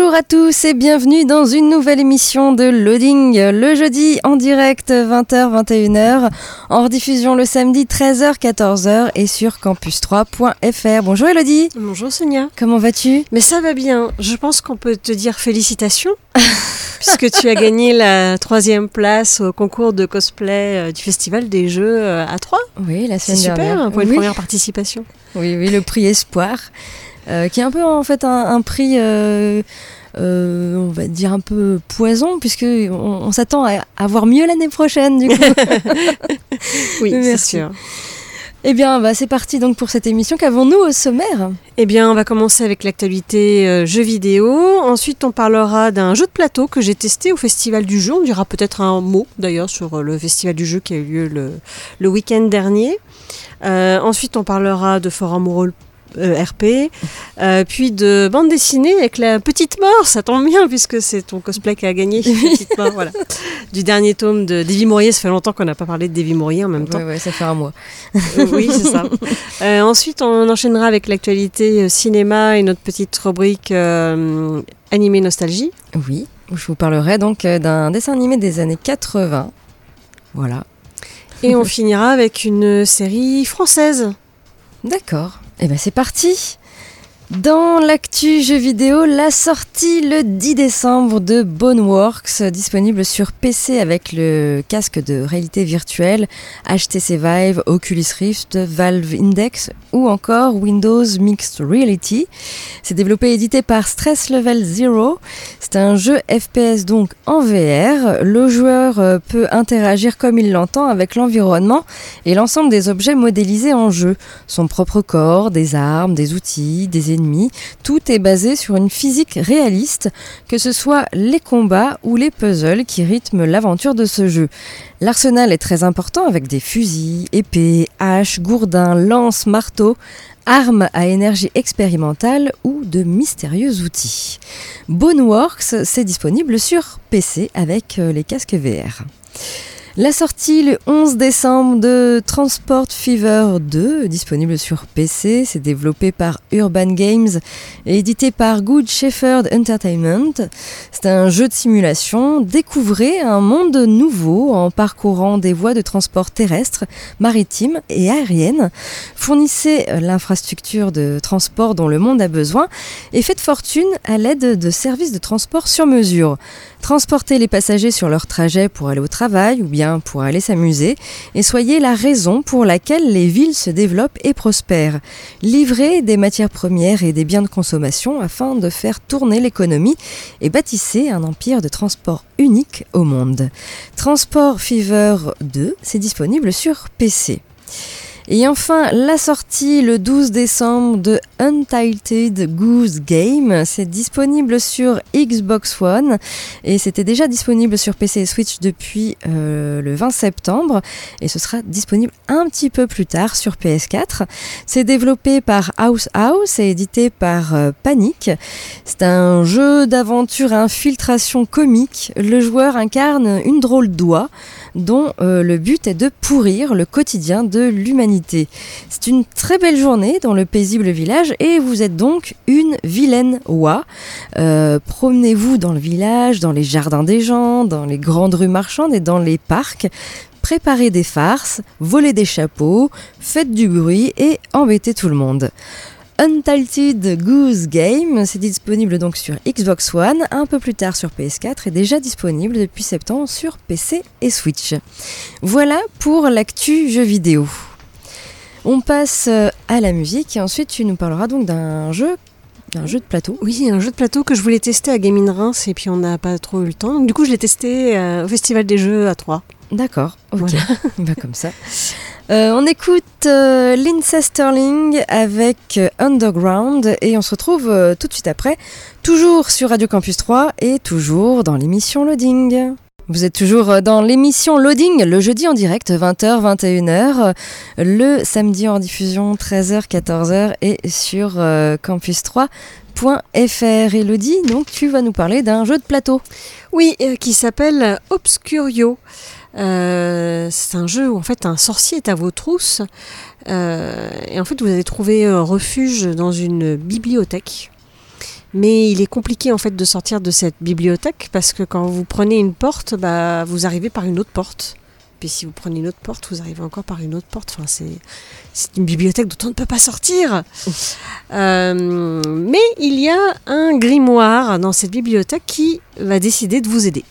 Bonjour à tous et bienvenue dans une nouvelle émission de Loading le jeudi en direct 20h-21h, en rediffusion le samedi 13h-14h et sur campus3.fr. Bonjour Elodie. Bonjour Sonia. Comment vas-tu? Mais ça va bien. Je pense qu'on peut te dire félicitations. puisque tu as gagné la troisième place au concours de cosplay euh, du Festival des Jeux euh, à Troyes. Oui, la C'est semaine super dernière. hein, pour une Oui. première participation. Oui, oui, le prix Espoir, euh, qui est un peu en fait un, un prix, euh, euh, on va dire un peu poison, puisque on, on s'attend à avoir mieux l'année prochaine. Du coup. Oui, c'est sûr. eh bien, bah, c'est parti donc pour cette émission. Qu'avons-nous au sommaire? Eh bien, on va commencer avec l'actualité euh, jeux vidéo. Ensuite, on parlera d'un jeu de plateau que j'ai testé au Festival du jeu. On dira peut-être un mot d'ailleurs sur le Festival du jeu qui a eu lieu le, le week-end dernier. Euh, ensuite, on parlera de euh, RP, Euh, puis de bande dessinée avec la petite mort, ça tombe bien puisque c'est ton cosplay qui a gagné, petite mort, voilà. Du dernier tome de Davy Mourier, ça fait longtemps qu'on n'a pas parlé de Davy Mourier en même temps. Ouais, ça fait un mois. Euh, oui, c'est ça. Euh, ensuite, on enchaînera avec l'actualité cinéma et notre petite rubrique animé nostalgie. Oui, où je vous parlerai donc d'un dessin animé des années 80. Voilà. Et on finira avec une série française. D'accord. Eh ben c'est parti. Dans l'actu jeux vidéo, la sortie le 10 décembre de Boneworks, disponible sur PC avec le casque de réalité virtuelle, HTC Vive, Oculus Rift, Valve Index ou encore Windows Mixed Reality. C'est développé et édité par Stress Level Zero. C'est un jeu FPS donc en VR. Le joueur euh, peut interagir comme il l'entend avec l'environnement et l'ensemble des objets modélisés en jeu. Son propre corps, des armes, des outils, des Tout est basé sur une physique réaliste, que ce soit les combats ou les puzzles qui rythment l'aventure de ce jeu. L'arsenal est très important avec des fusils, épées, haches, gourdins, lances, marteaux, armes à énergie expérimentale ou de mystérieux outils. Boneworks, c'est disponible sur PC avec euh, les casques VR. La sortie le 11 décembre de Transport Fever 2, disponible sur PC, c'est développé par Urban Games et édité par Good Shepherd Entertainment. C'est un jeu de simulation. Découvrez un monde nouveau en parcourant des voies de transport terrestre, maritime et aérienne. Fournissez l'infrastructure de transport dont le monde a besoin et faites fortune à l'aide de services de transport sur mesure. Transportez les passagers sur leur trajet pour aller au travail ou bien pour aller s'amuser et soyez la raison pour laquelle les villes se développent et prospèrent. Livrez des matières premières et des biens de consommation afin de faire tourner l'économie et bâtissez un empire de transport unique au monde. Transport Fever 2, c'est disponible sur PC. Et enfin, la sortie le 12 décembre de Untitled Goose Game. C'est disponible sur Xbox One et c'était déjà disponible sur PC et Switch depuis euh, le 20 septembre et ce sera disponible un petit peu plus tard sur PS4. C'est développé par House House et édité par euh, Panic. C'est un jeu d'aventure infiltration comique. Le joueur incarne une drôle d'oie dont euh, le but est de pourrir le quotidien de l'humanité. C'est une très belle journée dans le paisible village et vous êtes donc une vilaine oie. Euh, Promenez-vous dans le village, dans les jardins des gens, dans les grandes rues marchandes et dans les parcs. Préparez des farces, volez des chapeaux, faites du bruit et embêtez tout le monde. Untitled Goose Game, c'est disponible donc sur Xbox One, un peu plus tard sur PS4 et déjà disponible depuis septembre sur PC et Switch. Voilà pour l'actu jeu vidéo. On passe euh, à la musique et ensuite tu nous parleras donc d'un jeu Un jeu de plateau. Oui, un jeu de plateau que je voulais tester à Gaming Reims et puis on n'a pas trop eu le temps. Donc, du coup, je l'ai testé euh, au Festival des Jeux à Troyes. D'accord, ok. Voilà. bah, comme ça. Euh, on écoute euh, Lindsay Sterling avec euh, Underground et on se retrouve euh, tout de suite après, toujours sur Radio Campus 3 et toujours dans l'émission Loading. Vous êtes toujours dans l'émission Loading, le jeudi en direct, 20h, 21h, euh, le samedi en diffusion, 13h, 14h et sur euh, campus3.fr. Elodie, donc tu vas nous parler d'un jeu de plateau. Oui, qui s'appelle Obscurio. Euh, c'est un jeu où en fait un sorcier est à vos trousses euh, et en fait vous allez trouver refuge dans une bibliothèque. Mais il est compliqué en fait de sortir de cette bibliothèque parce que quand vous prenez une porte, bah, vous arrivez par une autre porte. Puis si vous prenez une autre porte, vous arrivez encore par une autre porte. Enfin, c'est, c'est une bibliothèque dont on ne peut pas sortir. Euh, mais il y a un grimoire dans cette bibliothèque qui va décider de vous aider.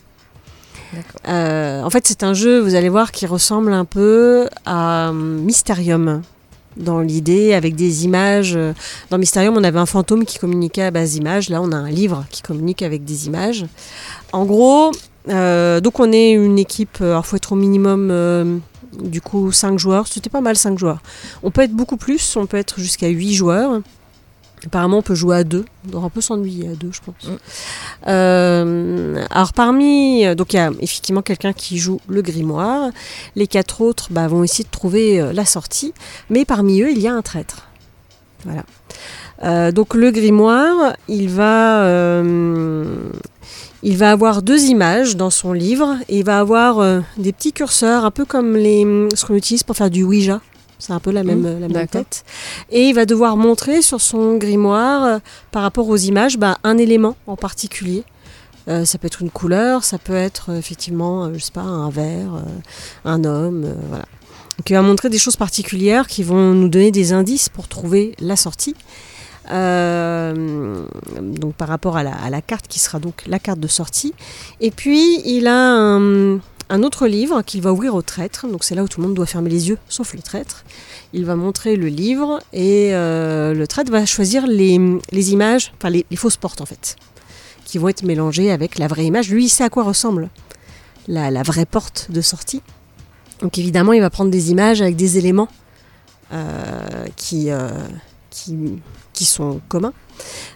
Euh, en fait, c'est un jeu, vous allez voir, qui ressemble un peu à hum, Mysterium dans l'idée, avec des images. Euh, Dans Mysterium, on avait un fantôme qui communiquait à base d'images. Là, on a un livre qui communique avec des images. En gros, euh, donc on est une équipe, alors il faut être au minimum, du coup, 5 joueurs. C'était pas mal 5 joueurs. On peut être beaucoup plus, on peut être jusqu'à 8 joueurs. Apparemment, on peut jouer à deux. On peut s'ennuyer à deux, je pense. Euh, alors, parmi. Donc, il y a effectivement quelqu'un qui joue le grimoire. Les quatre autres bah, vont essayer de trouver euh, la sortie. Mais parmi eux, il y a un traître. Voilà. Euh, donc, le grimoire, il va. euh, il va avoir deux images dans son livre et il va avoir euh, des petits curseurs, un peu comme les, ce qu'on utilise pour faire du Ouija. C'est un peu la même, la même tête. Et il va devoir montrer sur son grimoire, euh, par rapport aux images, bah, un élément en particulier. Euh, ça peut être une couleur, ça peut être euh, effectivement, je sais pas, un verre, un homme, voilà. Donc il va montrer des choses particulières qui vont nous donner des indices pour trouver la sortie. Euh, donc par rapport à la, à la carte qui sera donc la carte de sortie. Et puis il a un, un autre livre qu'il va ouvrir au traître. Donc c'est là où tout le monde doit fermer les yeux, sauf le traître. Il va montrer le livre et euh, le traître va choisir les, les images, enfin les, les fausses portes en fait, qui vont être mélangées avec la vraie image. Lui, il sait à quoi ressemble la, vraie porte de sortie. Donc évidemment, il va prendre des images avec des éléments euh, qui, euh, qui, sont communs.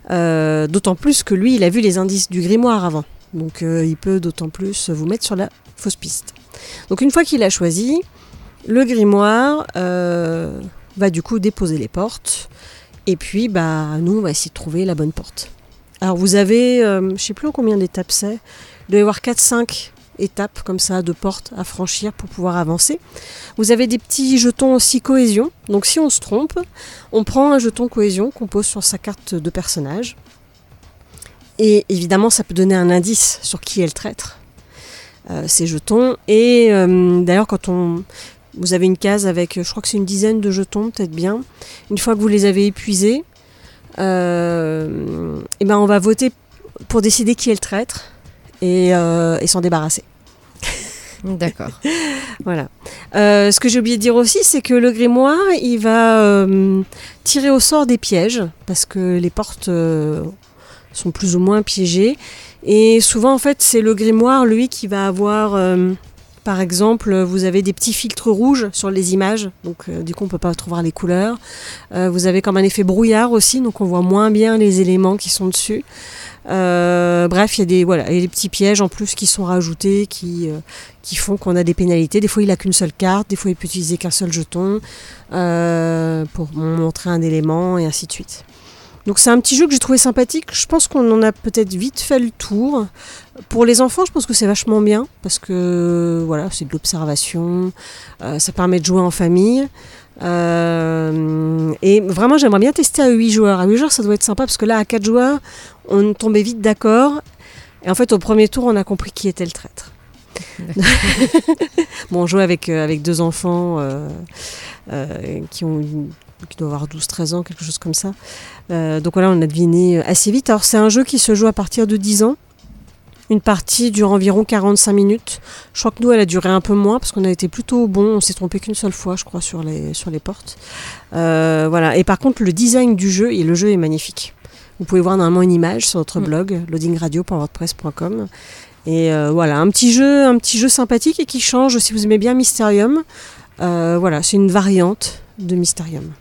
D'autant plus que lui, il a vu les indices du grimoire avant. Donc euh, il peut d'autant plus vous mettre sur la fausse piste. Donc une fois qu'il a choisi, le grimoire euh, va du coup déposer les portes. Et puis bah, nous, on va essayer de trouver la bonne porte. Alors vous avez, euh, je ne sais plus en combien d'étapes c'est, il doit y avoir 4-5 étapes comme ça de portes à franchir pour pouvoir avancer. Vous avez des petits jetons aussi cohésion. Donc si on se trompe, on prend un jeton cohésion qu'on pose sur sa carte de personnage. Et évidemment, ça peut donner un indice sur qui est le traître, euh, ces jetons. Et euh, d'ailleurs, quand on, vous avez une case avec, je crois que c'est une dizaine de jetons, peut-être bien. Une fois que vous les avez épuisés, euh, et ben on va voter pour décider qui est le traître et, et s'en débarrasser. D'accord. Voilà. Ce que j'ai oublié de dire aussi, c'est que le grimoire, il va tirer au sort des pièges, parce que les portes sont plus ou moins piégées. Et souvent, en fait, c'est le grimoire, lui, qui va avoir... euh, par exemple, vous avez des petits filtres rouges sur les images, donc euh, du coup on peut pas trouver les couleurs. Euh, vous avez comme un effet brouillard aussi, donc on voit moins bien les éléments qui sont dessus. Bref, il y a des petits pièges en plus qui sont rajoutés, qui qui font qu'on a des pénalités. Des fois, il a qu'une seule carte, des fois, il peut utiliser qu'un seul jeton pour montrer un élément et ainsi de suite. Donc c'est un petit jeu que j'ai trouvé sympathique. Je pense qu'on en a peut-être vite fait le tour. Pour les enfants, je pense que c'est vachement bien parce que voilà, c'est de l'observation, euh, ça permet de jouer en famille. Euh, et vraiment, j'aimerais bien tester à 8 joueurs. À 8 joueurs, ça doit être sympa parce que là, à 4 joueurs, on tombait vite d'accord. Et en fait, au premier tour, on a compris qui était le traître. bon, on jouait avec, euh, avec deux enfants euh, qui ont une- qui doivent avoir 12-13 ans, quelque chose comme ça. Euh, donc voilà, on a deviné assez vite. Alors, c'est un jeu qui se joue à partir de 10 ans. Une partie dure environ 45 minutes. Je crois que nous, elle a duré un peu moins parce qu'on a été plutôt bon. On s'est trompé qu'une seule fois, je crois, sur les, sur les portes. Euh, voilà. Et par contre, le design du jeu, et le jeu est magnifique. Vous pouvez voir normalement une image sur notre Mm. blog loadingradio.wordpress.com. Et euh, voilà, un petit jeu, un petit jeu sympathique et qui change si vous aimez bien Mysterium. Euh, voilà, c'est une variante de Mysterium.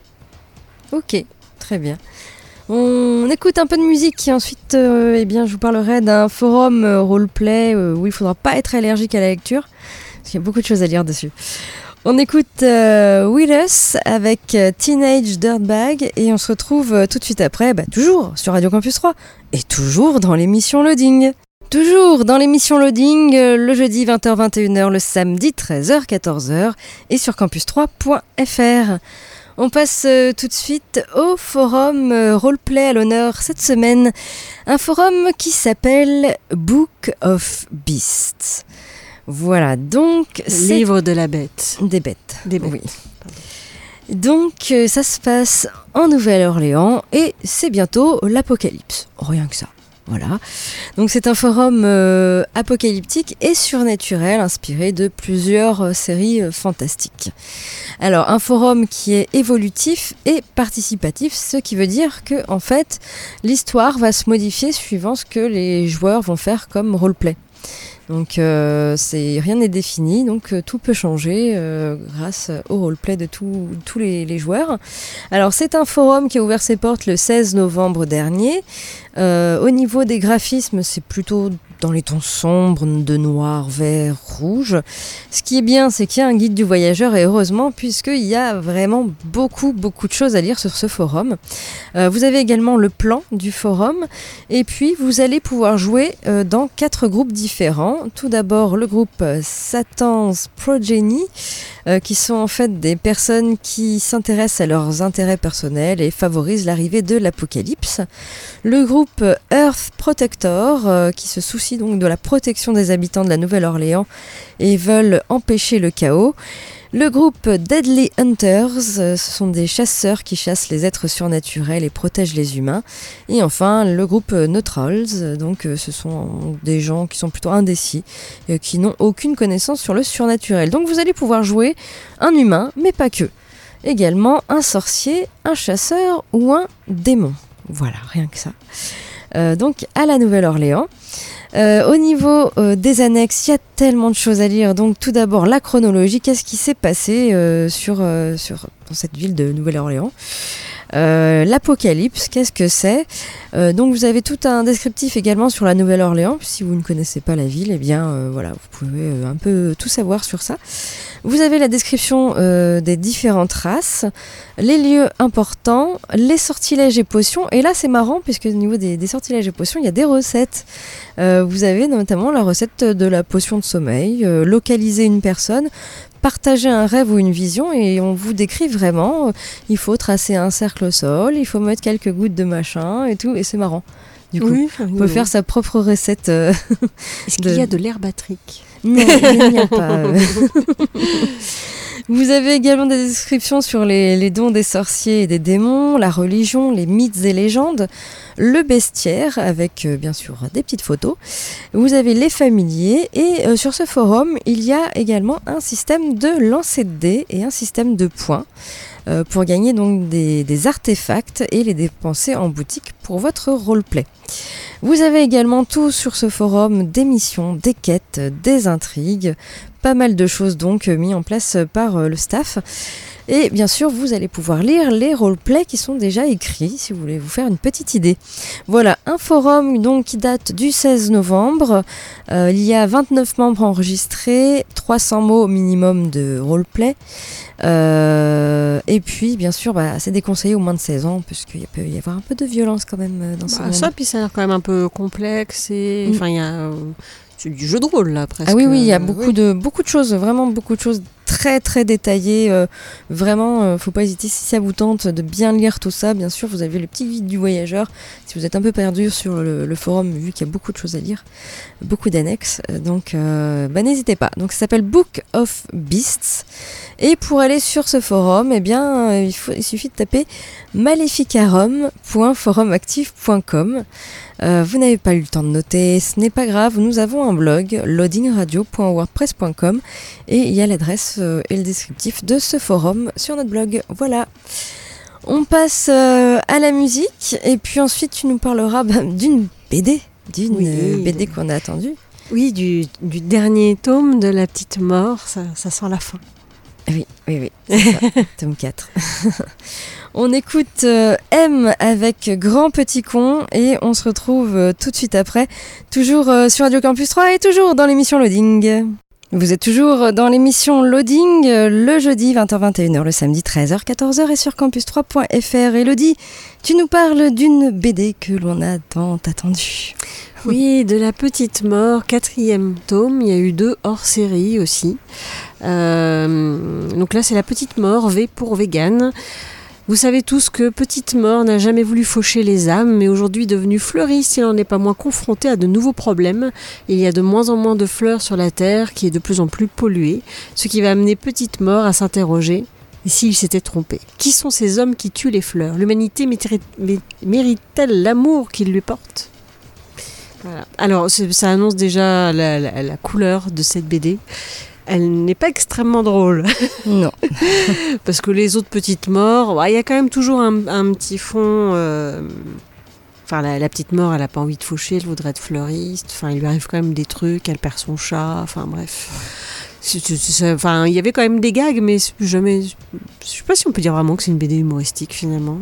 Ok, très bien. On écoute un peu de musique et ensuite euh, eh bien, je vous parlerai d'un forum euh, roleplay euh, où il faudra pas être allergique à la lecture, parce qu'il y a beaucoup de choses à lire dessus. On écoute Us avec Teenage Dirtbag et on se retrouve tout de suite après, bah, toujours sur Radio Campus 3 et toujours dans l'émission Loading. Toujours dans l'émission Loading, le jeudi 20h-21h, le samedi 13h-14h et sur campus3.fr. On passe euh, tout de suite au forum euh, roleplay à l'honneur cette semaine. Un forum qui s'appelle Book of Beasts. Voilà, donc c'est Livre de la bête. des bêtes. Des bêtes. Oui. Donc euh, ça se passe en Nouvelle-Orléans et c'est bientôt l'apocalypse. Rien que ça. Voilà. Donc c'est un forum euh, apocalyptique et surnaturel inspiré de plusieurs euh, séries euh, fantastiques. Alors un forum qui est évolutif et participatif, ce qui veut dire que en fait l'histoire va se modifier suivant ce que les joueurs vont faire comme roleplay. Donc euh, rien n'est défini, donc euh, tout peut changer euh, grâce au roleplay de tous les joueurs. Alors c'est un forum qui a ouvert ses portes le 16 novembre dernier. Euh, au niveau des graphismes, c'est plutôt dans les tons sombres de noir, vert, rouge. Ce qui est bien, c'est qu'il y a un guide du voyageur et heureusement puisqu'il y a vraiment beaucoup beaucoup de choses à lire sur ce forum. Euh, vous avez également le plan du forum et puis vous allez pouvoir jouer euh, dans quatre groupes différents. Tout d'abord le groupe euh, Satan's Progeny euh, qui sont en fait des personnes qui s'intéressent à leurs intérêts personnels et favorisent l'arrivée de l'apocalypse. Le groupe Earth Protector euh, qui se soucie donc de la protection des habitants de la Nouvelle-Orléans et veulent empêcher le chaos. Le groupe Deadly Hunters, euh, ce sont des chasseurs qui chassent les êtres surnaturels et protègent les humains. Et enfin, le groupe Neutrals, euh, donc euh, ce sont des gens qui sont plutôt indécis, euh, qui n'ont aucune connaissance sur le surnaturel. Donc vous allez pouvoir jouer un humain, mais pas que. Également un sorcier, un chasseur ou un démon. Voilà, rien que ça. Donc à la Nouvelle-Orléans. Euh, au niveau euh, des annexes, il y a tellement de choses à lire. Donc tout d'abord la chronologie, qu'est-ce qui s'est passé euh, sur, sur, dans cette ville de Nouvelle-Orléans? Euh, L'apocalypse, qu'est-ce que c'est Euh, Donc vous avez tout un descriptif également sur la Nouvelle-Orléans. Si vous ne connaissez pas la ville, eh bien euh, voilà, vous pouvez un peu tout savoir sur ça. Vous avez la description des différentes races, les lieux importants, les sortilèges et potions. Et là, c'est marrant puisque au niveau des, des sortilèges et potions, il y a des recettes. Vous avez notamment la recette de la potion de sommeil, localiser une personne, partager un rêve ou une vision et on vous décrit vraiment. il faut tracer un cercle au sol, il faut mettre quelques gouttes de machin et tout. Et c'est marrant. Du coup, Oui, on peut faire sa propre recette. euh, Est-ce qu'il y a de l'herbatrique? Non, il n'y a pas. Vous avez également des descriptions sur les, dons des sorciers et des démons, la religion, les mythes et légendes, le bestiaire, avec euh, bien sûr des petites photos. Vous avez les familiers et euh, sur ce forum, il y a également un système de lancer de dés et un système de points pour gagner donc des, artefacts et les dépenser en boutique pour votre roleplay. Vous avez également tout sur ce forum des missions, des quêtes, des intrigues, pas mal de choses donc euh, mis en place par euh, le staff. Et bien sûr, vous allez pouvoir lire les roleplays qui sont déjà écrits si vous voulez vous faire une petite idée. Voilà, un forum donc qui date du 16 novembre. Euh, il y a 29 membres enregistrés, 300 mots minimum de roleplay. Euh, et puis, bien sûr, bah, c'est déconseillé au moins de 16 ans, puisqu'il peut y avoir un peu de violence quand même euh, dans ce Bah, ça, puis ça a l'air quand même un peu complexe et Mm. enfin il y a euh, c'est du jeu de rôle là presque. Ah oui, oui, il y a beaucoup oui. de beaucoup de choses, vraiment beaucoup de choses très détaillées. euh, vraiment, euh, faut pas hésiter si ça vous tente de bien lire tout ça. Bien sûr, vous avez le petit guide du voyageur. Si vous êtes un peu perdu sur le, forum, vu qu'il y a beaucoup de choses à lire, beaucoup d'annexes, euh, donc bah, n'hésitez pas. Donc ça s'appelle Book of Beasts. Et pour aller sur ce forum, eh bien, il, faut, il suffit de taper maléficarum.forumactif.com. Euh, vous n'avez pas eu le temps de noter, ce n'est pas grave, nous avons un blog loadingradio.wordpress.com et il y a l'adresse euh, et le descriptif de ce forum sur notre blog. Voilà. On passe euh, à la musique et puis ensuite tu nous parleras bah, d'une BD, d'une Oui. BD qu'on a attendue. Oui, du, du dernier tome de La Petite Mort, ça, ça sent la fin. Oui, oui, oui, ça, tome 4. on écoute euh, M avec Grand Petit Con et on se retrouve euh, tout de suite après, toujours euh, sur Radio Campus 3 et toujours dans l'émission Loading. Vous êtes toujours dans l'émission Loading le jeudi 20h-21h, le samedi 13h-14h et sur campus3.fr. Elodie, tu nous parles d'une BD que l'on a tant attendue. Oui, de La Petite Mort, quatrième tome. Il y a eu deux hors série aussi. Donc là, c'est La Petite Mort, V pour vegan. Vous savez tous que Petite Mort n'a jamais voulu faucher les âmes, mais aujourd'hui devenu fleuriste, il n'en est pas moins confronté à de nouveaux problèmes. Il y a de moins en moins de fleurs sur la Terre, qui est de plus en plus polluée, ce qui va amener Petite Mort à s'interroger. S'il s'était trompé? Qui sont ces hommes qui tuent les fleurs? L'humanité mérite- mé- mérite-t-elle l'amour qu'ils lui portent. Alors, ça annonce déjà la couleur de cette BD. Elle n'est pas extrêmement drôle, Non. parce que les autres petites morts, bah, il y a quand même toujours un, un petit fond. euh, Enfin, la, la petite mort, elle a pas envie de faucher, elle voudrait être fleuriste. Enfin, il lui arrive quand même des trucs, elle perd son chat. Enfin, bref. C'est- c'est- c'est- Enfin, il y avait quand même des gags, mais jamais. Je sais pas si on peut dire vraiment que c'est une BD humoristique finalement.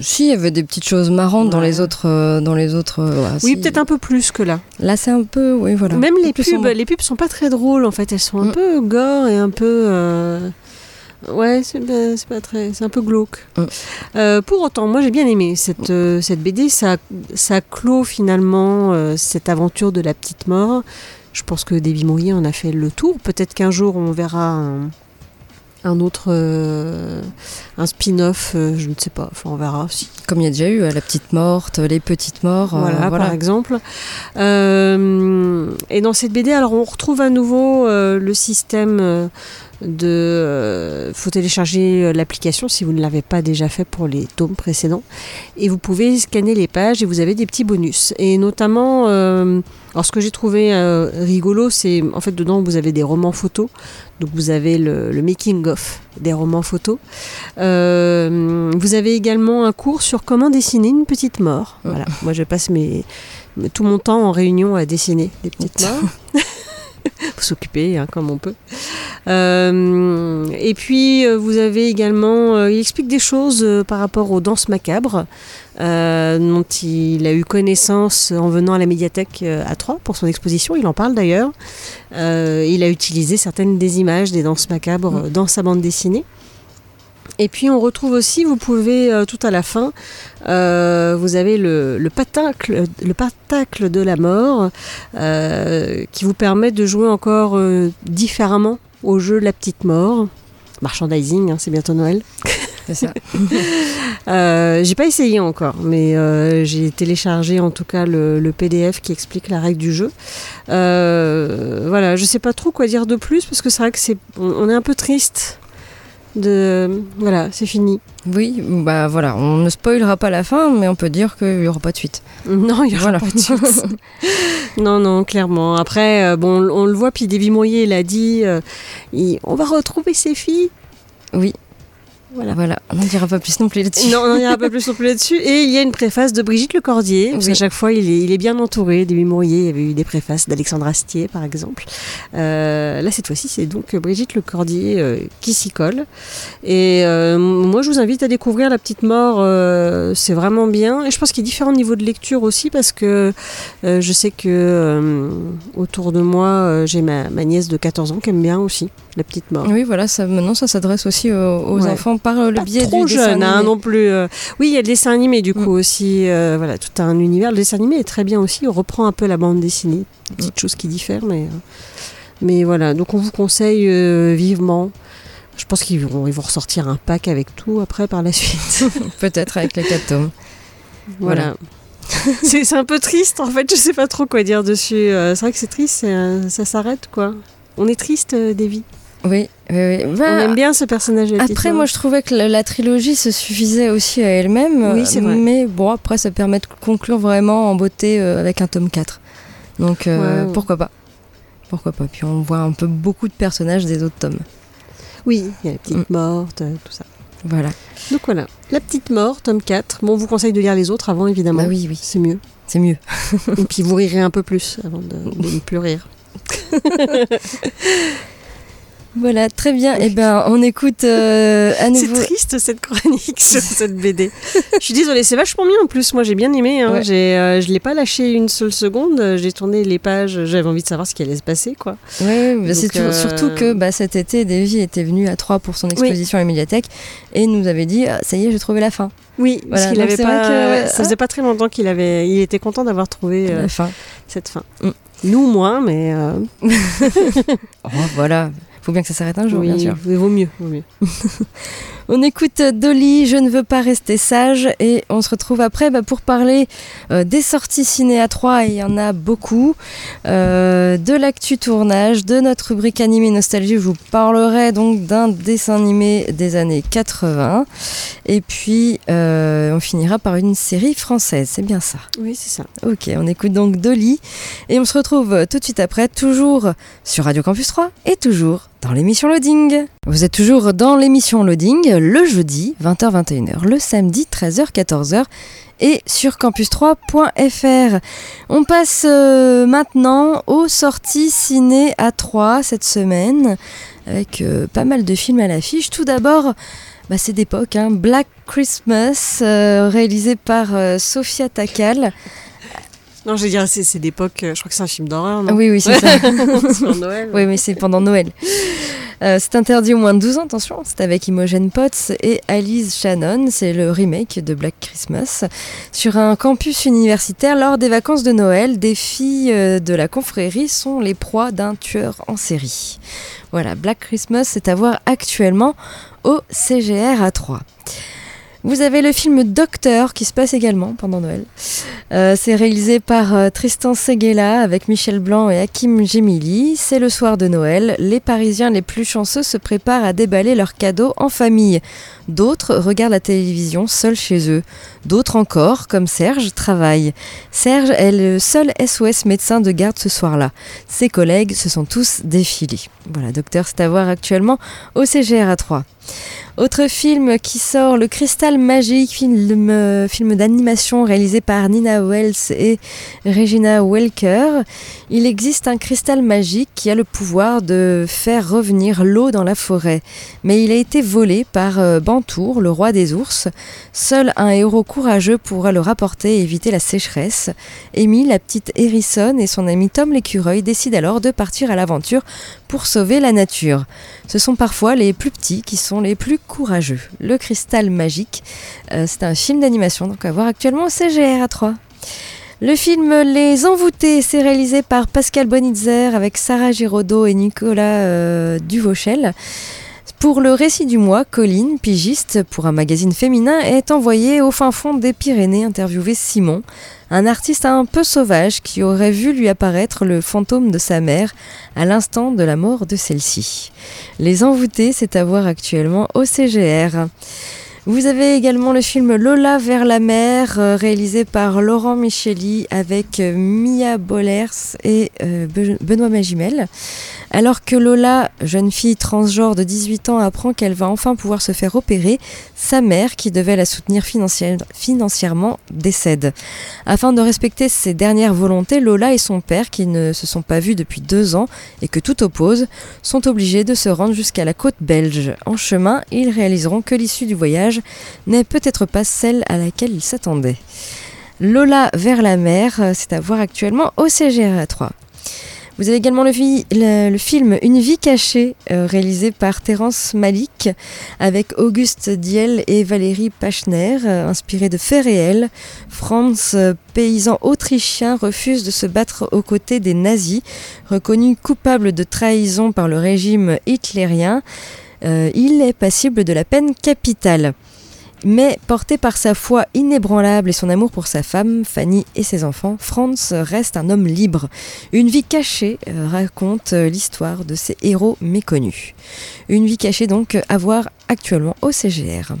Si, il y avait des petites choses marrantes dans les autres. euh, dans les autres euh, ouais, Oui, si. peut-être un peu plus que là. Là, c'est un peu. Oui, voilà. Même les pubs, sombre. les pubs sont pas très drôles en fait. Elles sont un Mm. peu gore et un peu. euh, Ouais, c'est pas, très, c'est un peu glauque. Mm. Pour autant, moi j'ai bien aimé cette euh, cette BD. Ça ça clôt finalement cette aventure de la petite mort. Je pense que David Mourier en a fait le tour. Peut-être qu'un jour on verra un, un autre euh, un spin-off. euh, je ne sais pas. Enfin, on verra si Comme il y a déjà eu euh, la petite morte, les petites morts. euh, voilà, par exemple. Et dans cette BD, alors on retrouve à nouveau le système de. euh, faut télécharger euh, l'application si vous ne l'avez pas déjà fait pour les tomes précédents. Et vous pouvez scanner les pages et vous avez des petits bonus. Et notamment, euh, alors ce que j'ai trouvé euh, rigolo, c'est en fait dedans vous avez des romans photos. Donc vous avez le, le making-of des romans photos. Euh, vous avez également un cours sur comment dessiner une petite mort. Voilà. Moi je passe mes, tout mon temps en réunion à dessiner des petites morts. Faut s'occuper hein, comme on peut. Euh, et puis euh, vous avez également, euh, il explique des choses euh, par rapport aux danses macabres dont il a eu connaissance en venant à la médiathèque à Troyes pour son exposition. Il en parle d'ailleurs. Il a utilisé certaines des images des danses macabres euh, dans sa bande dessinée. Et puis on retrouve aussi, vous pouvez euh, tout à la fin, euh, vous avez le, le patacle, le patacle de la mort euh, qui vous permet de jouer encore différemment au jeu La Petite Mort. Merchandising, hein, c'est bientôt Noël. C'est ça. Euh, j'ai pas essayé encore, mais euh, j'ai téléchargé en tout cas le, le PDF qui explique la règle du jeu. Euh, voilà, je sais pas trop quoi dire de plus parce que c'est vrai que c'est, on, on est un peu triste. De voilà, c'est fini. Oui, bah voilà, on ne spoilera pas la fin, mais on peut dire qu'il n'y aura pas de suite. Non, il y aura Voilà. pas de suite. non, non, clairement. Après, euh, bon, on le voit, puis Davy Mourier l'a dit, euh, il- on va retrouver ses filles. Oui, Voilà. voilà, on n'en dira pas plus non plus là-dessus. Non, on n'ira pas plus non plus là-dessus. Et il y a une préface de Brigitte Lecordier. Parce Oui. qu'à chaque fois, il est, il est bien entouré. David Mourier, il y avait eu des préfaces d'Alexandre Astier, par exemple. Euh, là, cette fois-ci, c'est donc Brigitte Lecordier euh, qui s'y colle. Et euh, moi, je vous invite à découvrir La Petite Mort. euh, c'est vraiment bien. Et je pense qu'il y a différents niveaux de lecture aussi, parce que je sais que autour de moi, j'ai ma, ma nièce de 14 ans qui aime bien aussi La Petite Mort. Oui, voilà, ça, maintenant ça s'adresse aussi aux, aux Ouais. enfants par euh, le pas biais trop du dessin jeune hein, non plus. euh. Oui, il y a le dessin animé du coup Mm. aussi. euh, voilà, tout un univers. Le dessin animé est très bien aussi. On reprend un peu la bande dessinée, des petites choses qui diffèrent, mais mais voilà. Donc on vous conseille euh, vivement. Je pense qu'ils vont ils vont ressortir un pack avec tout après par la suite. Peut-être avec les quatre tomes. voilà. c'est c'est un peu triste en fait. Je sais pas trop quoi dire dessus. Euh, c'est vrai que c'est triste. ça s'arrête quoi. On est triste, euh. Oui, oui, oui. On Bah, aime bien ce personnage. Après, moi, je trouvais que la, la trilogie se suffisait aussi à elle-même. Oui, c'est vrai. Mais bon, après, ça permet de conclure vraiment en beauté euh, avec un tome 4. Donc, euh, pourquoi pas? Pourquoi pas? Puis on voit un peu beaucoup de personnages des autres tomes. Oui, il y a la petite Mm. morte, euh, tout ça. Voilà. Donc voilà, La Petite Mort, tome 4. Bon, on vous conseille de lire les autres avant, évidemment. Bah oui, oui, C'est mieux. c'est mieux. Et puis vous rirez un peu plus avant de, de ne plus rire. Voilà, très bien. Et ben, on écoute euh, à C'est triste cette chronique sur cette BD. Je suis désolée, c'est vachement bien en plus. Moi j'ai bien aimé. Hein. Ouais. J'ai, euh, je l'ai pas lâché une seule seconde. J'ai tourné les pages. J'avais envie de savoir ce qui allait se passer, quoi. Ouais, bah, c'est euh, surtout que bah, cet été, Davy était venu à Troyes pour son exposition à la médiathèque et nous avait dit ah, ça y est, j'ai trouvé la fin. Oui, parce qu'il avait pas. que- ouais, ça faisait pas très longtemps qu'il avait. Il était content d'avoir trouvé euh, La fin. cette fin. Mm. Nous moins, mais Oh, voilà. Faut bien que ça s'arrête un jour, oui, bien sûr. vaut mieux, vaut mieux. On écoute Dolly, Je ne veux pas rester sage, et on se retrouve après bah, pour parler euh, des sorties ciné à 3, et il y en a beaucoup, euh, de l'actu tournage, de notre rubrique animé nostalgie, je vous parlerai donc d'un dessin animé des années 80, et puis euh, on finira par une série française, c'est bien ça. Oui, c'est ça. Ok, on écoute donc Dolly, et on se retrouve tout de suite après, toujours sur Radio Campus 3, et toujours dans l'émission Loading. Vous êtes toujours dans l'émission Loading le jeudi 20h-21h, le samedi 13h-14h et sur campus3.fr. On passe euh, maintenant aux sorties ciné à 3 cette semaine avec euh, pas mal de films à l'affiche. Tout d'abord, bah, c'est d'époque, hein, Black Christmas euh, réalisé par Sophia Takal. Non, je veux dire, c'est, d'époque. euh, Je crois que c'est un film d'horreur, oui, oui, c'est ça. Sur Noël. Oui, mais c'est pendant Noël. Euh, c'est interdit au moins de 12 ans, attention. C'est avec Imogen Potts et Alice Shannon. C'est le remake de Black Christmas. Sur un campus universitaire, lors des vacances de Noël, des filles euh, de la confrérie sont les proies d'un tueur en série. Voilà, Black Christmas, c'est à voir actuellement au CGR à 3. Vous avez le film Docteur qui se passe également pendant Noël. Euh, c'est réalisé par euh, Tristan Seguela avec Michel Blanc et Hakim Gemili. C'est le soir de Noël. Les Parisiens les plus chanceux se préparent à déballer leurs cadeaux en famille. D'autres regardent la télévision seuls chez eux. D'autres encore, comme Serge, travaillent. Serge est le seul SOS médecin de garde ce soir-là. Ses collègues se sont tous défilés. Voilà, Docteur, c'est à voir actuellement au CGR à 3. Autre film qui sort, Le Cristal Magique, film, euh, film d'animation réalisé par Nina Wells et Regina Welker. Il existe un cristal magique qui a le pouvoir de faire revenir l'eau dans la forêt. Mais il a été volé par euh, Bantour, le roi des ours. Seul un héros courageux pourra le rapporter et éviter la sécheresse. Amy, la petite Harrison et son ami Tom l'écureuil décident alors de partir à l'aventure pour sauver la nature. Ce sont parfois les plus petits qui sont les plus courageux. Le cristal magique, euh, c'est un film d'animation donc à voir actuellement au CGR à 3. Le film Les Envoûtés, c'est réalisé par Pascal Bonitzer avec Sarah Giraudot et Nicolas euh, Duvauchel. Pour le récit du mois, Colline, pigiste pour un magazine féminin, est envoyée au fin fond des Pyrénées interviewer Simon, un artiste un peu sauvage qui aurait vu lui apparaître le fantôme de sa mère à l'instant de la mort de celle-ci. Les Envoûtés, c'est à voir actuellement au CGR. Vous avez également le film Lola vers la mer, euh, réalisé par Laurent Micheli avec euh, Mia Bollers et euh, Be- Benoît Magimel. Alors que Lola, jeune fille transgenre de 18 ans, apprend qu'elle va enfin pouvoir se faire opérer, sa mère, qui devait la soutenir financière- financièrement, décède. Afin de respecter ses dernières volontés, Lola et son père, qui ne se sont pas vus depuis deux ans et que tout oppose, sont obligés de se rendre jusqu'à la côte belge. En chemin, ils réaliseront que l'issue du voyage n'est peut-être pas celle à laquelle ils s'attendaient. Lola vers la mer, euh, c'est à voir actuellement au CGR 3. Vous avez également le, film Une vie cachée, euh, réalisé par Terence Malik, avec Auguste Diel et Valérie Pachner, euh, inspiré de faits réels. Franz, euh, paysan autrichien, refuse de se battre aux côtés des nazis, reconnu coupable de trahison par le régime hitlérien. Il est passible de la peine capitale. Mais porté par sa foi inébranlable et son amour pour sa femme, Fanny et ses enfants, Franz reste un homme libre. Une vie cachée euh, raconte euh, l'histoire de ces héros méconnus. Une vie cachée donc à voir actuellement au CGR.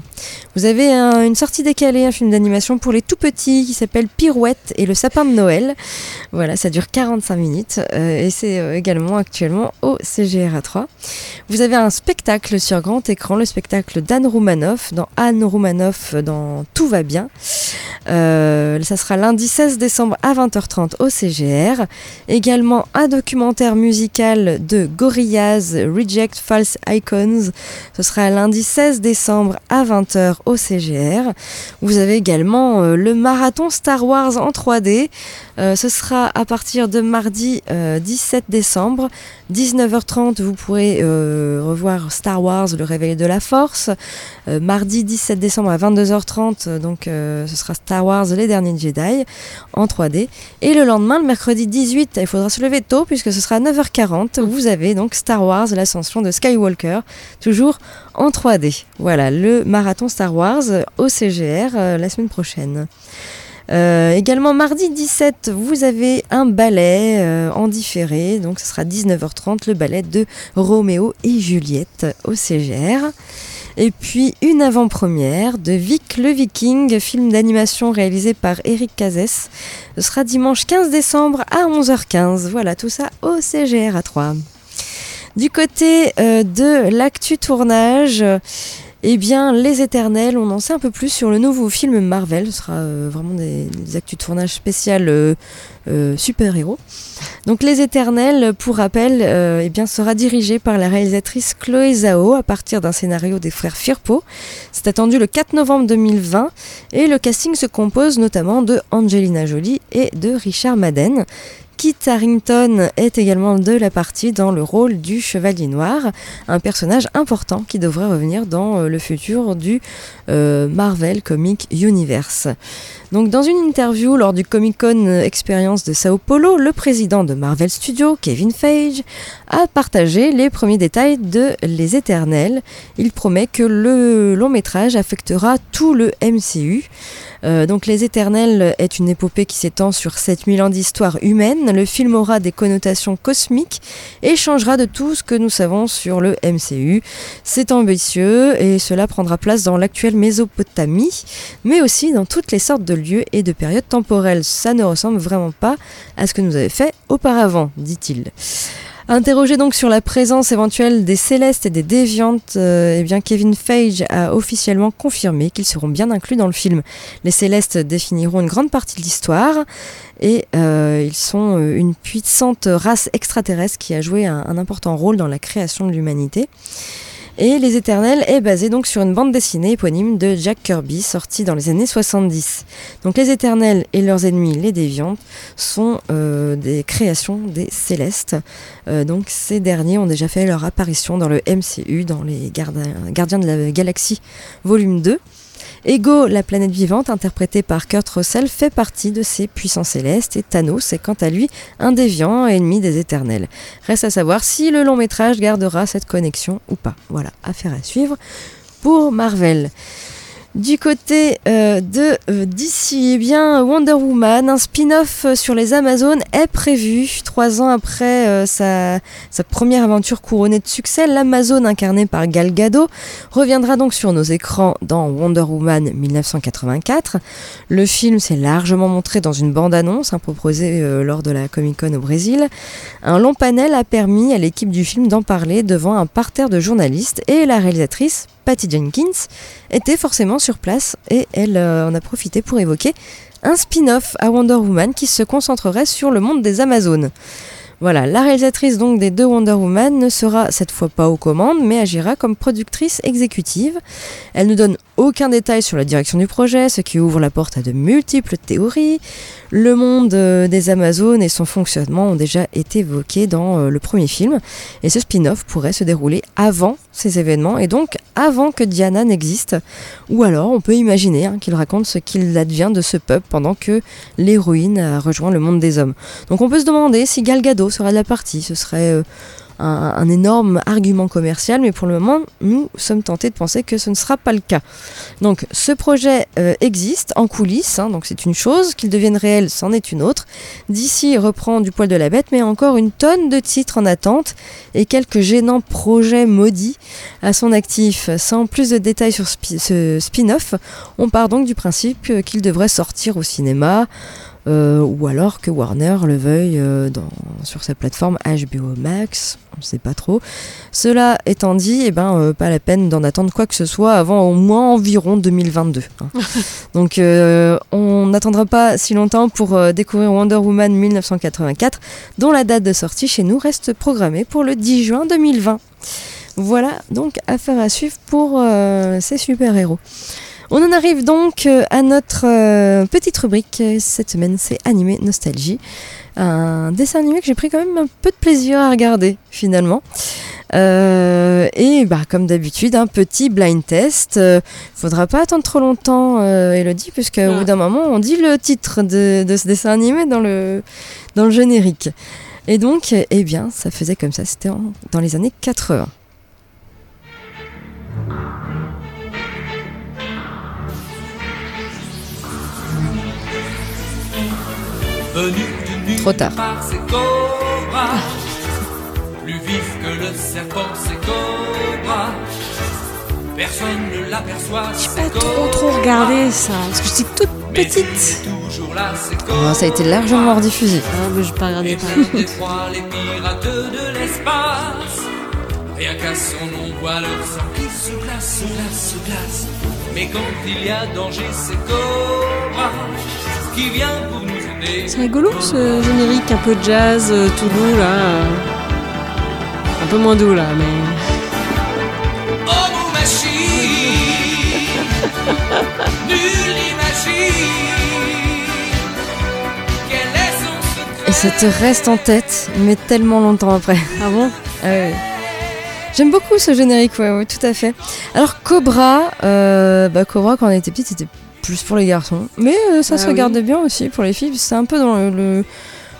Vous avez un- une sortie décalée, un film d'animation pour les tout petits qui s'appelle Pirouette et le sapin de Noël. Voilà, ça dure 45 minutes euh, et c'est euh, également actuellement au CGR à 3. Vous avez un spectacle sur grand écran, le spectacle d'Anne Roumanoff dans Anne Roumanoff dans Tout va bien. Euh, ça sera lundi 16 décembre à 20h30 au CGR. Également un documentaire musical de Gorillaz Reject False Icons. Ce sera lundi 16 décembre à 20h au CGR. Vous avez également euh, le marathon Star Wars en 3D. Euh, ce sera à partir de mardi euh, 17 décembre. 19h30, vous pourrez euh, revoir Star Wars, le réveil de la force. Euh, mardi 17 décembre à 22h30, euh, donc euh, ce sera Star Wars, les derniers Jedi en 3D. Et le lendemain, le mercredi 18, il faudra se lever tôt puisque ce sera à 9h40. Vous avez donc Star Wars, l'ascension de Skywalker, toujours en 3D. Voilà, le marathon Star Wars euh, au CGR euh, la semaine prochaine. Euh, également mardi 17, vous avez un ballet euh, en différé, donc ce sera 19h30, le ballet de Roméo et Juliette au CGR. Et puis une avant-première de Vic le Viking, film d'animation réalisé par Eric Cazès. Ce sera dimanche 15 décembre à 11h15. Voilà, tout ça au CGR à 3. Du côté euh, de l'actu tournage, eh bien, Les Éternels, on en sait un peu plus sur le nouveau film Marvel. Ce sera euh, vraiment des, actus de tournage spécial euh, euh, super-héros. Donc, Les Éternels, pour rappel, euh, eh bien, sera dirigé par la réalisatrice Chloé Zhao à partir d'un scénario des frères Firpo. C'est attendu le 4 novembre 2020 et le casting se compose notamment de Angelina Jolie et de Richard Madden. Kit Harington est également de la partie dans le rôle du Chevalier Noir, un personnage important qui devrait revenir dans euh, le futur du Marvel Comic Universe. Donc dans une interview lors du Comic Con Experience de Sao Paulo, le président de Marvel Studios, Kevin Feige, a partagé les premiers détails de Les Éternels. Il promet que le long métrage affectera tout le MCU. Euh, donc Les Éternels est une épopée qui s'étend sur 7000 ans d'histoire humaine. Le film aura des connotations cosmiques et changera de tout ce que nous savons sur le MCU. C'est ambitieux et cela prendra place dans l'actuelle Mésopotamie, mais aussi dans toutes les sortes de lieux et de périodes temporelles. Ça ne ressemble vraiment pas à ce que nous avait fait auparavant, dit-il. Interrogé donc sur la présence éventuelle des célestes et des déviantes, euh, eh bien Kevin Feige a officiellement confirmé qu'ils seront bien inclus dans le film. Les célestes définiront une grande partie de l'histoire et euh, ils sont euh, une puissante race extraterrestre qui a joué un, un important rôle dans la création de l'humanité. Et Les Éternels est basé donc sur une bande dessinée éponyme de Jack Kirby sortie dans les années 70. Donc Les Éternels et leurs ennemis, les Déviantes, sont euh, des créations des Célestes. Euh, donc ces derniers ont déjà fait leur apparition dans le MCU, dans les Garda- Gardiens de la Galaxie volume 2. Ego, la planète vivante, interprétée par Kurt Russell, fait partie de ces puissants célestes et Thanos est quant à lui un déviant ennemi des éternels. Reste à savoir si le long métrage gardera cette connexion ou pas. Voilà, affaire à suivre pour Marvel. Du côté euh, de euh, DC, eh bien Wonder Woman, un spin-off euh, sur les Amazones est prévu trois ans après euh, sa, première aventure couronnée de succès. L'Amazone incarnée par Gal Gadot reviendra donc sur nos écrans dans Wonder Woman 1984. Le film s'est largement montré dans une bande-annonce proposée lors de la Comic Con au Brésil. Un long panel a permis à l'équipe du film d'en parler devant un parterre de journalistes et la réalisatrice Patty Jenkins était forcément sur place et elle euh, en a profité pour évoquer un spin-off à Wonder Woman qui se concentrerait sur le monde des Amazones. Voilà, la réalisatrice donc des deux Wonder Woman ne sera cette fois pas aux commandes, mais agira comme productrice exécutive. Elle ne donne aucun détail sur la direction du projet, ce qui ouvre la porte à de multiples théories. Le monde euh, des Amazones et son fonctionnement ont déjà été évoqués dans euh, le premier film, et ce spin-off pourrait se dérouler avant ces événements, et donc avant que Diana n'existe. Ou alors on peut imaginer hein, qu'il raconte ce qu'il advient de ce peuple pendant que l'héroïne a rejoint le monde des hommes. Donc on peut se demander si Gal Gadot sera de la partie, ce serait euh, un, énorme argument commercial, mais pour le moment, nous sommes tentés de penser que ce ne sera pas le cas. Donc ce projet euh, existe en coulisses, hein, donc c'est une chose, qu'il devienne réel, c'en est une autre. D'ici reprend du poil de la bête, mais encore une tonne de titres en attente et quelques gênants projets maudits à son actif. Sans plus de détails sur ce spin-off, on part donc du principe euh, qu'il devrait sortir au cinéma. Euh, ou alors que Warner le veuille euh, dans- sur sa plateforme HBO Max, on ne sait pas trop. Cela étant dit, eh ben, euh, pas la peine d'en attendre quoi que ce soit avant au moins environ 2022. hein. Donc on n'attendra pas si longtemps pour découvrir Wonder Woman 1984, dont la date de sortie chez nous reste programmée pour le 10 juin 2020. Voilà donc affaire à suivre pour euh, ces super-héros. On en arrive donc euh, à notre euh, petite rubrique. Euh, Cette semaine, c'est Animé Nostalgie. Un dessin animé que j'ai pris quand même un peu de plaisir à regarder, finalement. Euh, et bah, comme d'habitude, un petit blind test. Euh, faudra pas attendre trop longtemps, euh, Elodie, puisqu'au Ah. bout d'un moment, on dit le titre de, de ce dessin animé dans le, dans le générique. Et donc, eh bien, ça faisait comme ça. C'était dans les années 80. Trop tard. Plus vif que le serpent, c'est Cobra. Personne ne l'aperçoit, Pas trop trop regardé ça, parce que j'étais toute petite. toujours là, c'est Oh, ça a été largement rediffusé. Ah, mais j'ai pas regardé trois, les pirates de l'espace. Rien qu'à son nom, voit leur sang qui se glace, se glace, se glace. Mais quand il y a danger, c'est Cobra qui vient pour nous. C'est rigolo ce générique un peu jazz, euh, tout doux là. euh. Un peu moins doux là, mais. Oh mon machine Et ça te reste en tête, mais tellement longtemps après. Ah bon? Ah ouais. J'aime beaucoup ce générique, ouais, ouais, tout à fait. Alors Cobra, euh, bah Cobra quand on était petite c'était plus pour les garçons, mais euh, ça Ah se oui. regardait bien aussi pour les filles. C'est un peu dans le, le,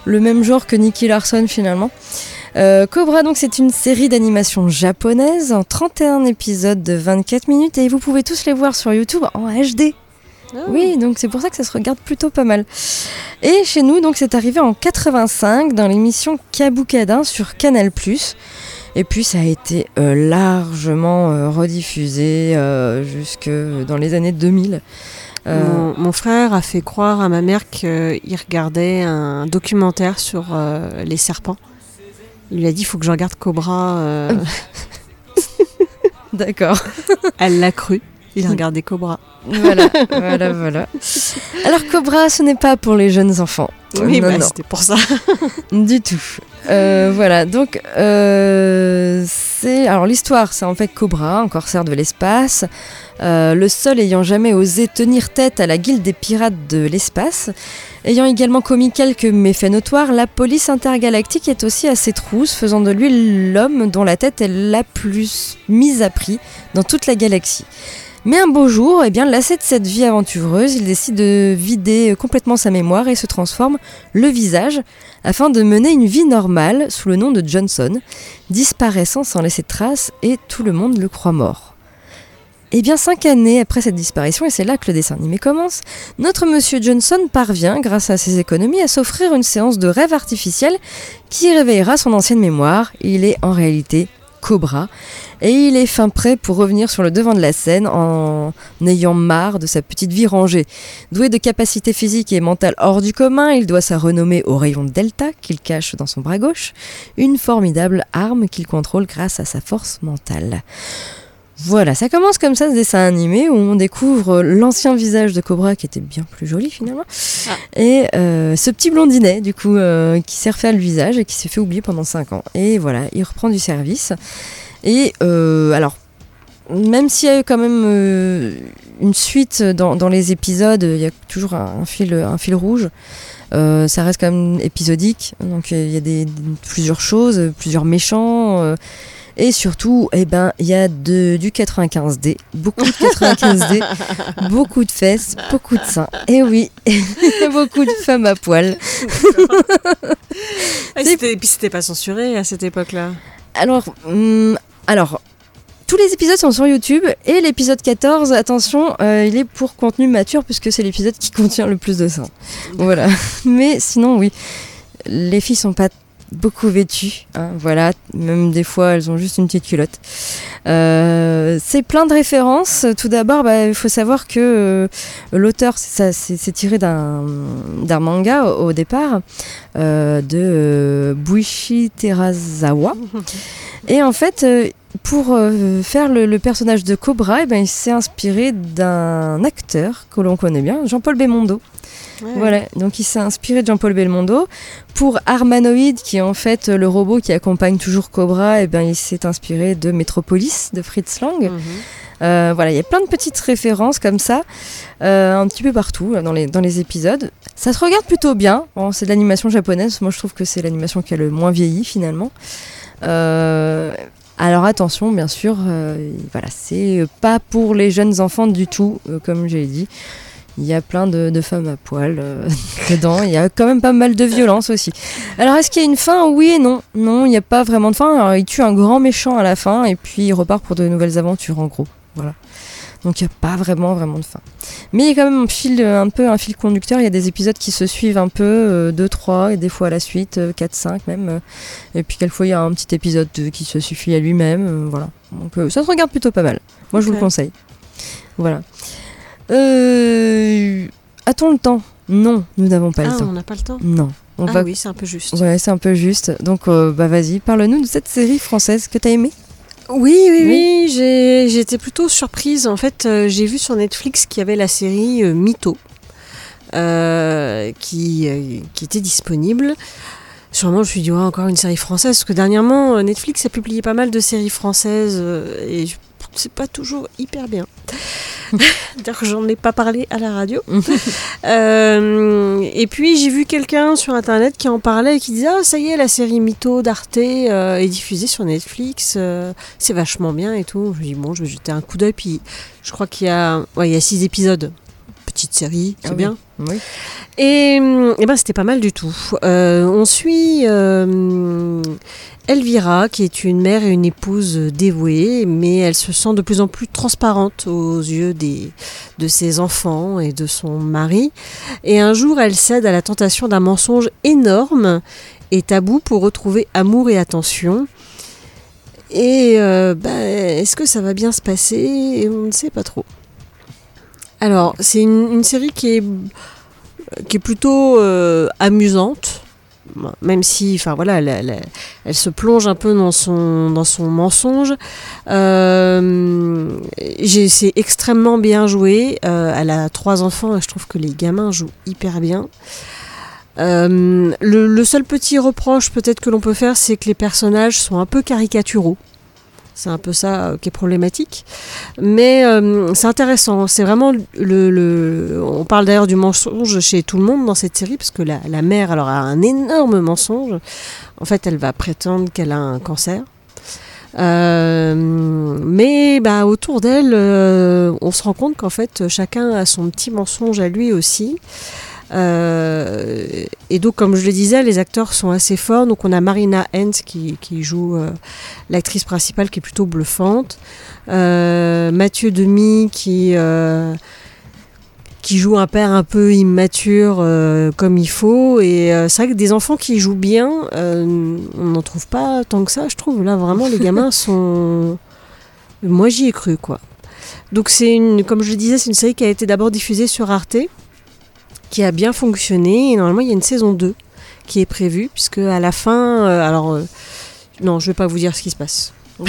le même genre que Nicky Larson finalement. Euh, Cobra donc c'est une série d'animation japonaise en 31 épisodes de 24 minutes et vous pouvez tous les voir sur YouTube en HD. Oui, donc c'est pour ça que ça se regarde plutôt pas mal. Et chez nous, donc c'est arrivé en 85 dans l'émission Kabukadin sur Canal+. Et puis ça a été euh, largement euh, rediffusé jusque dans les années 2000. Euh, Mon, mon frère a fait croire à ma mère qu'il regardait un documentaire sur euh, les serpents. Il lui a dit il faut que je regarde Cobra. euh. D'accord. Elle l'a cru. Il a regardé Cobra. voilà, voilà, voilà. Alors Cobra, ce n'est pas pour les jeunes enfants. Oui, non, bah, non. c'était pour ça. Du tout. Euh, voilà, donc euh, c'est alors l'histoire, c'est en fait Cobra, un corsaire de l'espace, euh, le seul ayant jamais osé tenir tête à la guilde des pirates de l'espace, ayant également commis quelques méfaits notoires, la police intergalactique est aussi à ses trousses, faisant de lui l'homme dont la tête est la plus mise à prix dans toute la galaxie. Mais un beau jour, eh bien, lassé de cette vie aventureuse, il décide de vider complètement sa mémoire et se transforme le visage afin de mener une vie normale sous le nom de Johnson, disparaissant sans laisser de traces et tout le monde le croit mort. Et bien cinq années après cette disparition, et c'est là que le dessin animé commence, notre monsieur Johnson parvient, grâce à ses économies, à s'offrir une séance de rêve artificiel qui réveillera son ancienne mémoire. Il est en réalité Cobra, et il est fin prêt pour revenir sur le devant de la scène en ayant marre de sa petite vie rangée. Doué de capacités physiques et mentales hors du commun, il doit sa renommée au rayon Delta qu'il cache dans son bras gauche, une formidable arme qu'il contrôle grâce à sa force mentale. Voilà, ça commence comme ça ce dessin animé où on découvre l'ancien visage de Cobra qui était bien plus joli finalement et euh, ce petit blondinet du coup euh, qui s'est refait le visage et qui s'est fait oublier pendant 5 ans. Et voilà, il reprend du service. Et euh, alors, même s'il y a eu quand même une suite dans, dans les épisodes, il y a toujours un, un fil, un fil rouge. Euh, ça reste quand même épisodique, donc il y a des, plusieurs choses, plusieurs méchants. euh, et surtout, eh ben, il y a de, du 95D, beaucoup de 95D, beaucoup de fesses, beaucoup de seins. Et oui, beaucoup de femmes à poil. Et puis c'était pas censuré à cette époque-là. Alors, hum, alors, tous les épisodes sont sur YouTube et l'épisode 14, attention, euh, il est pour contenu mature puisque c'est l'épisode qui contient le plus de sang. Voilà. Mais sinon, oui, les filles sont pas beaucoup vêtues. hein, voilà, même des fois elles ont juste une petite culotte. Euh, c'est plein de références. Tout d'abord, bah, il faut savoir que euh, l'auteur, c'est tiré d'un manga au, départ euh, de euh, Buichi Terazawa. Et en fait, pour faire le, le personnage de Cobra, eh ben, il s'est inspiré d'un acteur que l'on connaît bien, Jean-Paul Belmondo. Voilà, donc il s'est inspiré de Jean-Paul Belmondo. Pour Armanoid, qui est en fait le robot qui accompagne toujours Cobra, eh ben, il s'est inspiré de Metropolis, de Fritz Lang. Mhm. Euh, voilà, il y a plein de petites références comme ça, euh, un petit peu partout dans les, dans les épisodes. Ça se regarde plutôt bien. Bon, c'est de l'animation japonaise. Moi, je trouve que c'est l'animation qui a le moins vieilli finalement. Euh, alors attention, bien sûr, euh, voilà, c'est pas pour les jeunes enfants du tout, euh, comme j'ai dit. Il y a plein de, de femmes à poil euh, dedans. Il y a quand même pas mal de violence aussi. Alors, est-ce qu'il y a une fin? Oui et non. Non, il n'y a pas vraiment de fin. Alors, il tue un grand méchant à la fin et puis il repart pour de nouvelles aventures, en gros. Voilà. Donc, il n'y a pas vraiment, vraiment de fin. Mais il y a quand même un fil, un peu un fil conducteur. Il y a des épisodes qui se suivent un peu, 2, 3, et des fois à la suite, 4, 5 même. euh, Et puis, quelquefois, il y a un petit épisode euh, qui se suffit à lui-même. euh, Voilà. Donc, euh, ça se regarde plutôt pas mal. Moi, je vous le conseille. Voilà. Euh, A-t-on le temps? Non, nous n'avons pas Ah, le temps. on n'a pas le temps Non. On Ah va... oui, c'est un peu juste. Ouais, c'est un peu juste. Donc, euh, bah vas-y, parle-nous de cette série française que t'as aimée. Oui, oui, oui, j'ai- j'étais plutôt surprise. En fait, euh, j'ai vu sur Netflix qu'il y avait la série euh, Mytho euh, qui, euh, qui était disponible. Sûrement, je me suis dit, ouais, encore une série française, parce que dernièrement, Netflix a publié pas mal de séries françaises euh, et je- c'est pas toujours hyper bien. D'ailleurs, j'en ai pas parlé à la radio. Euh, et puis, j'ai vu quelqu'un sur internet qui en parlait et qui disait, ah, ça y est, la série Mytho d'Arte euh, est diffusée sur Netflix. euh, c'est vachement bien et tout. Je me dis, bon, je vais jeter un coup d'œil. Puis, je crois qu'il y a, ouais, il y a six épisodes. Petite série, c'est Ah oui. bien. Oui. Et, hum, eh ben, c'était pas mal du tout. On suit Elvira, qui est une mère et une épouse dévouée, mais elle se sent de plus en plus transparente aux yeux des, de ses enfants et de son mari. Et un jour, elle cède à la tentation d'un mensonge énorme et tabou pour retrouver amour et attention. Et euh, bah, est-ce que ça va bien se passer? On ne sait pas trop. Alors, c'est une, une série qui est, qui est plutôt euh, amusante, même si, enfin voilà, elle, se plonge un peu dans son, mensonge. Euh, c'est extrêmement bien joué. Euh, elle a trois enfants et je trouve que les gamins jouent hyper bien. Euh, le seul petit reproche peut-être que l'on peut faire, c'est que les personnages sont un peu caricaturaux. C'est un peu ça euh, qui est problématique. Mais euh, c'est intéressant. C'est vraiment le, On parle d'ailleurs du mensonge chez tout le monde dans cette série, parce que la, mère alors, a un énorme mensonge. En fait, elle va prétendre qu'elle a un cancer. Euh, mais bah, autour d'elle, on se rend compte qu'en fait, chacun a son petit mensonge à lui aussi. Euh, et donc, comme je le disais, les acteurs sont assez forts. Donc, on a Marina Hens qui, qui joue euh, l'actrice principale qui est plutôt bluffante. Euh, Mathieu Demy qui, qui joue un père un peu immature euh, comme il faut. Et euh, c'est vrai que des enfants qui jouent bien, euh, on n'en trouve pas tant que ça, je trouve. Là, vraiment, les gamins sont. Moi, j'y ai cru, quoi. Donc, c'est une, comme je le disais, c'est une série qui a été d'abord diffusée sur Arte, qui a bien fonctionné. Et normalement, il y a une saison 2 qui est prévue, puisque à la fin. euh, alors. euh, non, je vais pas vous dire ce qui se passe.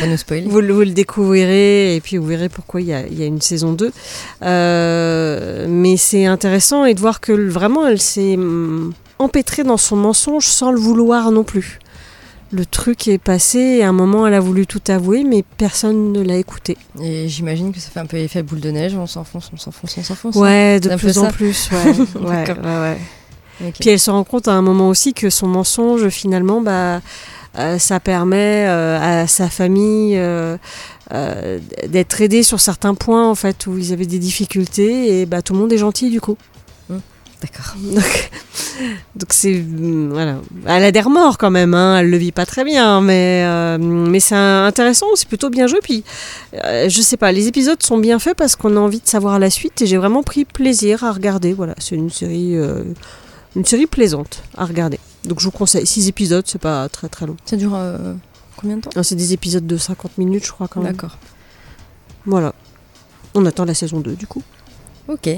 Pas nous spoiler. Vous, le- vous le découvrirez et puis vous verrez pourquoi il y a, il y a une saison 2. Euh, mais c'est intéressant et de voir que vraiment elle s'est hum, empêtrée dans son mensonge sans le vouloir non plus. Le truc est passé et à un moment elle a voulu tout avouer mais personne ne l'a écouté. Et j'imagine que ça fait un peu effet boule de neige. On s'enfonce, on s'enfonce, on s'enfonce. Ouais, de plus en plus. Ouais, ouais, D'accord. ouais, ouais. Ok. Puis elle se rend compte à un moment aussi que son mensonge, finalement, bah, euh, ça permet euh, à sa famille euh, d'être aidée sur certains points, en fait, où ils avaient des difficultés, et bah, tout le monde est gentil, du coup. D'accord. Donc, c'est mm, voilà, elle a des remords quand même, hein, elle le vit pas très bien, mais euh, mais c'est intéressant, c'est plutôt bien joué. Puis euh, je sais pas, les épisodes sont bien faits parce qu'on a envie de savoir la suite et j'ai vraiment pris plaisir à regarder. Voilà, c'est une série euh, une série plaisante à regarder. Donc je vous conseille, six épisodes, c'est pas très très long. Ça dure euh, combien de temps? Non, C'est des épisodes de 50 minutes, je crois quand même. D'accord. Voilà. On attend la saison 2 du coup. Ok,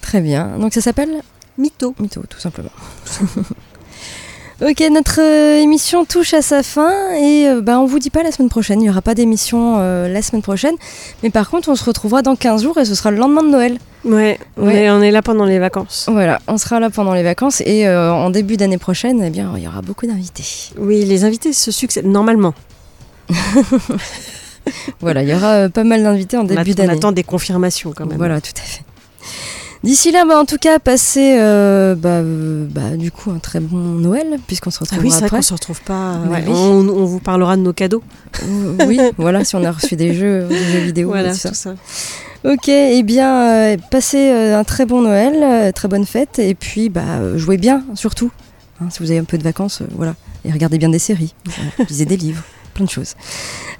très bien. Donc ça s'appelle Mytho. Mytho, tout simplement. ok, notre euh, émission touche à sa fin et euh, bah, on vous dit pas la semaine prochaine. Il n'y aura pas d'émission euh, la semaine prochaine. Mais par contre, on se retrouvera dans 15 jours et ce sera le lendemain de Noël. Ouais, on, Ouais. Est, on est là pendant les vacances. Voilà, on sera là pendant les vacances et euh, en début d'année prochaine, eh bien, il y aura beaucoup d'invités. Oui, les invités se succèdent normalement. Voilà, il y aura pas mal d'invités en début attend- on d'année. attend des confirmations quand même. Voilà, tout à fait. D'ici là, bah, en tout cas, passez euh, bah, euh, bah, du coup un très bon Noël, puisqu'on se Ah retrouvera oui, c'est vrai qu'on se retrouve pas. Ouais, oui. on, on vous parlera de nos cadeaux. Euh, oui, voilà, si on a reçu des jeux, des jeux vidéo. voilà, et tout ça. tout ça. Ok, eh bien, euh, passez un très bon Noël, très bonne fête, et puis bah, jouez bien, surtout. Hein, si vous avez un peu de vacances, voilà. Et regardez bien des séries, lisez des livres, plein de choses.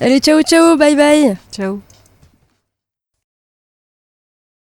Allez, ciao, ciao, bye bye Ciao.